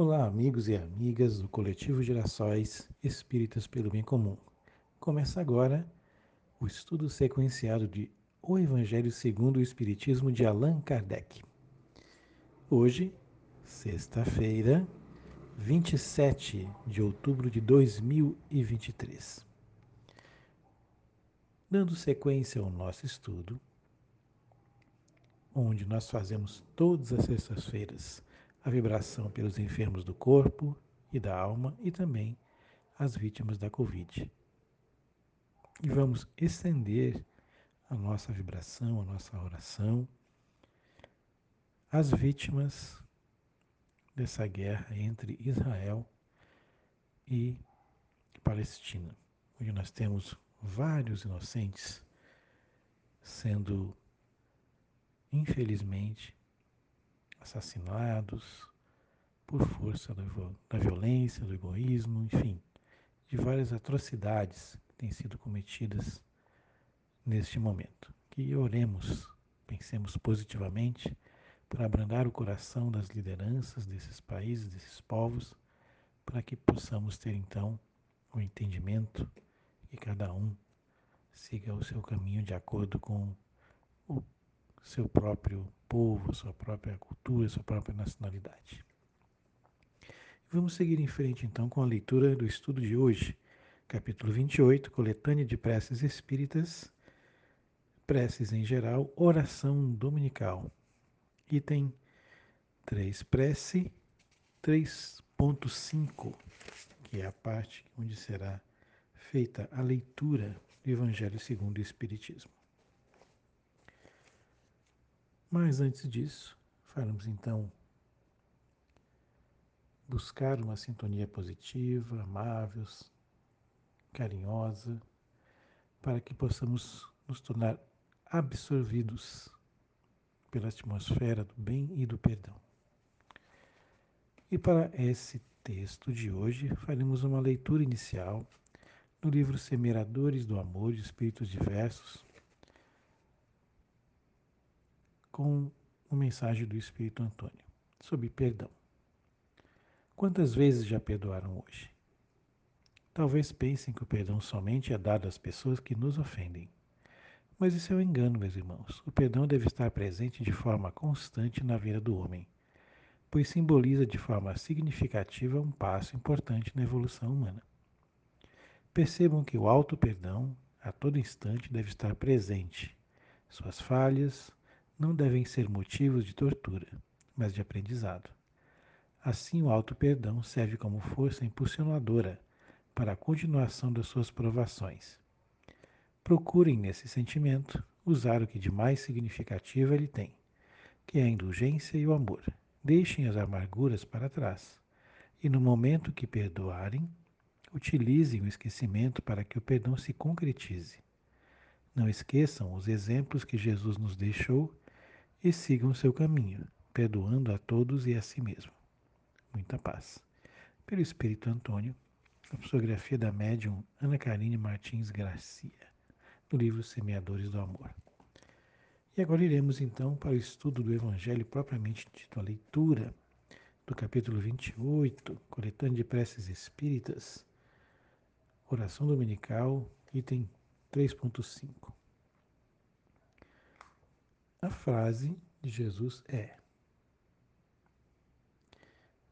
Olá, amigos e amigas do Coletivo Gerações Espíritas pelo Bem Comum. Começa agora o estudo sequenciado de O Evangelho segundo o Espiritismo de Allan Kardec. Hoje, sexta-feira, 27 de outubro de 2023. Dando sequência ao nosso estudo, onde nós fazemos todas as sextas-feiras a vibração pelos enfermos do corpo e da alma e também as vítimas da Covid. E vamos estender a nossa vibração, a nossa oração às vítimas dessa guerra entre Israel e Palestina, onde nós temos vários inocentes sendo, infelizmente, assassinados por força da violência, do egoísmo, enfim, de várias atrocidades que têm sido cometidas neste momento. Que oremos, pensemos positivamente para abrandar o coração das lideranças desses países, desses povos, para que possamos ter então o entendimento que cada um siga o seu caminho de acordo com o seu próprio povo, sua própria cultura, sua própria nacionalidade. Vamos seguir em frente então com a leitura do estudo de hoje, capítulo 28, coletânea de preces espíritas, preces em geral, oração dominical. Item 3, prece 3.5, que é a parte onde será feita a leitura do Evangelho segundo o Espiritismo. Mas antes disso, faremos então buscar uma sintonia positiva, amável, carinhosa, para que possamos nos tornar absorvidos pela atmosfera do bem e do perdão. E para esse texto de hoje, faremos uma leitura inicial no livro Semeradores do Amor de Espíritos Diversos, com uma mensagem do Espírito Antônio sobre perdão. Quantas vezes já perdoaram hoje? Talvez pensem que o perdão somente é dado às pessoas que nos ofendem. Mas isso é um engano, meus irmãos. O perdão deve estar presente de forma constante na vida do homem, pois simboliza de forma significativa um passo importante na evolução humana. Percebam que o auto-perdão, a todo instante, deve estar presente. Suas falhas, não devem ser motivos de tortura, mas de aprendizado. Assim, o auto-perdão serve como força impulsionadora para a continuação das suas provações. Procurem, nesse sentimento, usar o que de mais significativo ele tem, que é a indulgência e o amor. Deixem as amarguras para trás e, no momento que perdoarem, utilizem o esquecimento para que o perdão se concretize. Não esqueçam os exemplos que Jesus nos deixou e sigam seu caminho, perdoando a todos e a si mesmo. Muita paz. Pelo Espírito Antônio, a psicografia da médium Ana Karine Martins Garcia, no livro Semeadores do Amor. E agora iremos então para o estudo do Evangelho propriamente dito, a leitura do capítulo 28, coletânea de preces espíritas, oração dominical, item 3.5. A frase de Jesus é: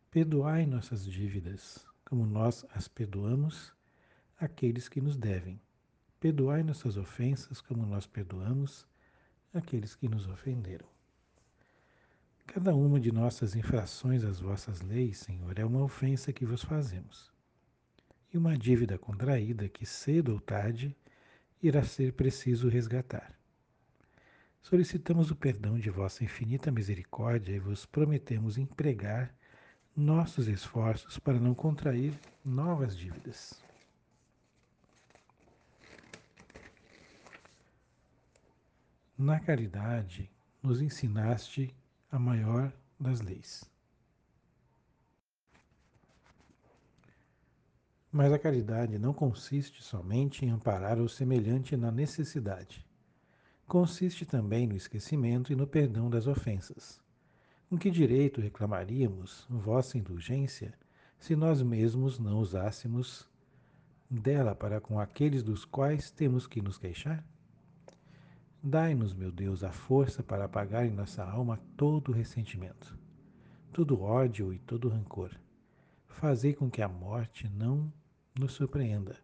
Perdoai nossas dívidas, como nós as perdoamos àqueles que nos devem. Perdoai nossas ofensas, como nós perdoamos àqueles que nos ofenderam. Cada uma de nossas infrações às vossas leis, Senhor, é uma ofensa que vos fazemos. E uma dívida contraída que cedo ou tarde irá ser preciso resgatar. Solicitamos o perdão de vossa infinita misericórdia e vos prometemos empregar nossos esforços para não contrair novas dívidas. Na caridade, nos ensinaste a maior das leis. Mas a caridade não consiste somente em amparar o semelhante na necessidade consiste também no esquecimento e no perdão das ofensas, Com que direito reclamaríamos vossa indulgência se nós mesmos não usássemos dela para com aqueles dos quais temos que nos queixar? Dai-nos, meu Deus, a força para apagar em nossa alma todo ressentimento, todo ódio e todo rancor. Fazei com que a morte não nos surpreenda,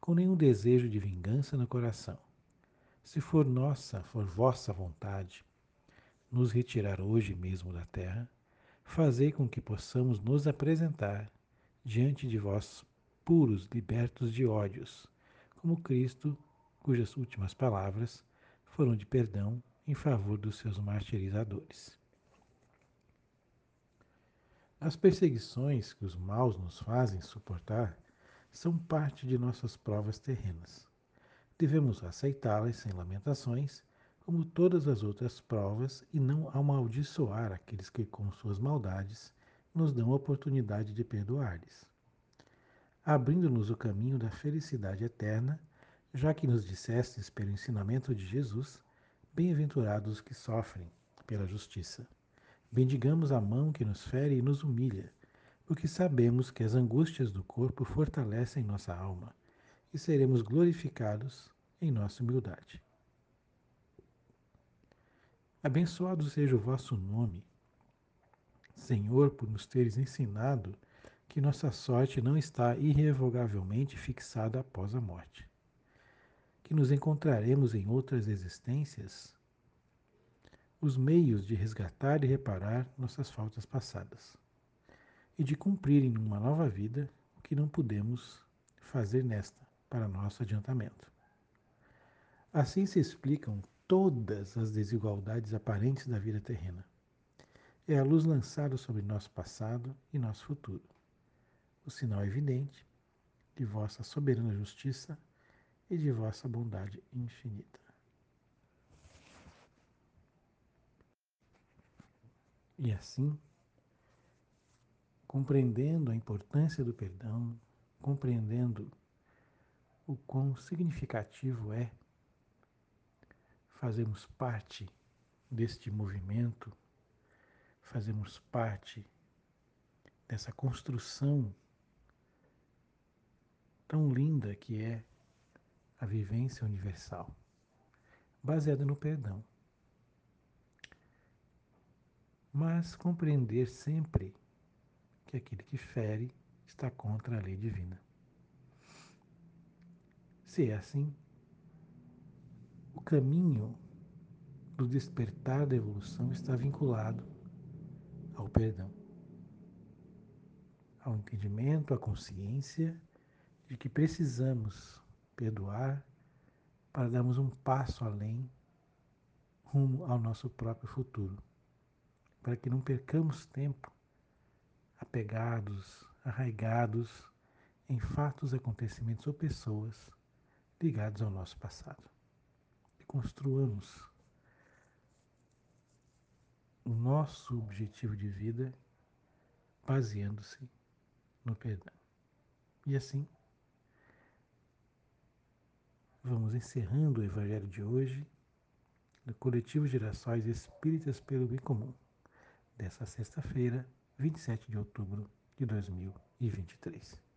com nenhum desejo de vingança no coração. Se for nossa, for vossa vontade, nos retirar hoje mesmo da terra, fazei com que possamos nos apresentar diante de vós puros, libertos de ódios, como Cristo, cujas últimas palavras foram de perdão em favor dos seus martirizadores. As perseguições que os maus nos fazem suportar são parte de nossas provas terrenas. Devemos aceitá-las sem lamentações, como todas as outras provas, e não amaldiçoar aqueles que, com suas maldades, nos dão a oportunidade de perdoar-lhes. Abrindo-nos o caminho da felicidade eterna, já que nos dissestes pelo ensinamento de Jesus, bem-aventurados os que sofrem pela justiça. Bendigamos a mão que nos fere e nos humilha, porque sabemos que as angústias do corpo fortalecem nossa alma e seremos glorificados em nossa humildade. Abençoado seja o vosso nome, Senhor, por nos teres ensinado que nossa sorte não está irrevogavelmente fixada após a morte que nos encontraremos em outras existências os meios de resgatar e reparar nossas faltas passadas e de cumprir em uma nova vida o que não pudemos fazer nesta para nosso adiantamento. Assim se explicam todas as desigualdades aparentes da vida terrena. É a luz lançada sobre nosso passado e nosso futuro. O sinal evidente de vossa soberana justiça e de vossa bondade infinita. E assim, compreendendo a importância do perdão, compreendendo o quão significativo é fazermos parte deste movimento, fazermos parte dessa construção tão linda que é a vivência universal, baseada no perdão. Mas compreender sempre que aquele que fere está contra a lei divina. Se é assim, o caminho do despertar da evolução está vinculado ao perdão, ao entendimento, à consciência de que precisamos perdoar, para darmos um passo além rumo ao nosso próprio futuro, para que não percamos tempo apegados, arraigados em fatos, acontecimentos ou pessoas ligados ao nosso passado. E construamos o nosso objetivo de vida baseando-se no perdão. E assim Vamos encerrando o Evangelho de hoje do Coletivo Gerações Espíritas pelo Bem Comum, dessa sexta-feira, 27 de outubro de 2023.